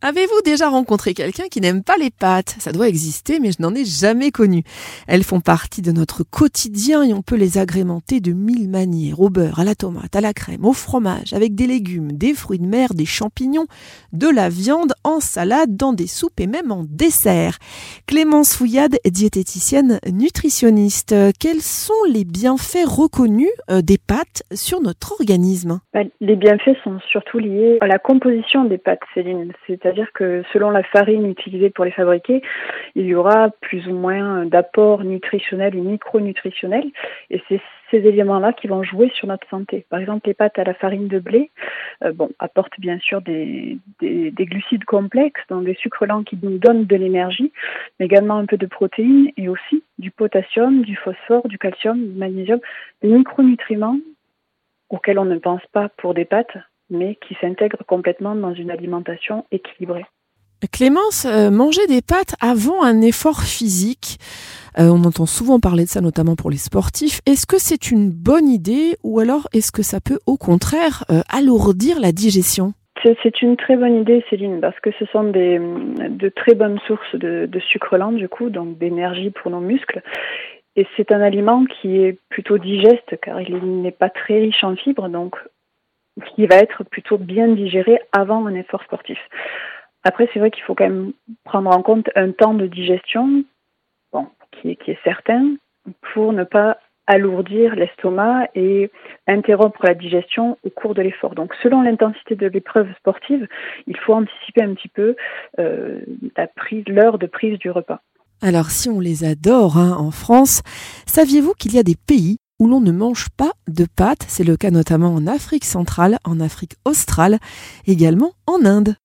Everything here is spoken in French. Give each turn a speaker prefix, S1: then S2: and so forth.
S1: Avez-vous déjà rencontré quelqu'un qui n'aime pas les pâtes? Ça doit exister, mais je n'en ai jamais connu. Elles font partie de notre quotidien et on peut les agrémenter de mille manières. Au beurre, à la tomate, à la crème, au fromage, avec des légumes, des fruits de mer, des champignons, de la viande, en salade, dans des soupes et même en dessert. Clémence Fouillade, diététicienne nutritionniste. Quels sont les bienfaits reconnus euh, des pâtes sur notre organisme?
S2: Bah, Les bienfaits sont surtout liés à la composition des pâtes, Céline. C'est c'est-à-dire que selon la farine utilisée pour les fabriquer, il y aura plus ou moins d'apports nutritionnels ou micronutritionnels. Et c'est ces éléments-là qui vont jouer sur notre santé. Par exemple, les pâtes à la farine de blé euh, bon, apportent bien sûr des, des, glucides complexes, donc des sucres lents qui nous donnent de l'énergie, mais également un peu de protéines et aussi du potassium, du phosphore, du calcium, du magnésium, des micronutriments auxquels on ne pense pas pour des pâtes, mais qui s'intègre complètement dans une alimentation équilibrée.
S1: Clémence, euh, manger des pâtes avant un effort physique, euh, on entend souvent parler de ça notamment pour les sportifs. Est-ce que c'est une bonne idée ou alors est-ce que ça peut au contraire euh, alourdir la digestion?
S2: C'est une très bonne idée, Céline, parce que ce sont des, de très bonnes sources de, de sucre lent, du coup, donc d'énergie pour nos muscles. Et c'est un aliment qui est plutôt digeste, car il n'est pas très riche en fibres, donc qui va être plutôt bien digéré avant un effort sportif. Après, c'est vrai qu'il faut quand même prendre en compte un temps de digestion bon, qui, est, qui est certain pour ne pas alourdir l'estomac et interrompre la digestion au cours de l'effort. Donc selon l'intensité de l'épreuve sportive, il faut anticiper un petit peu euh, l'heure de prise du repas.
S1: Alors si on les adore hein, en France, saviez-vous qu'il y a des pays où l'on ne mange pas de pâtes. C'est le cas notamment en Afrique centrale, en Afrique australe, également en Inde.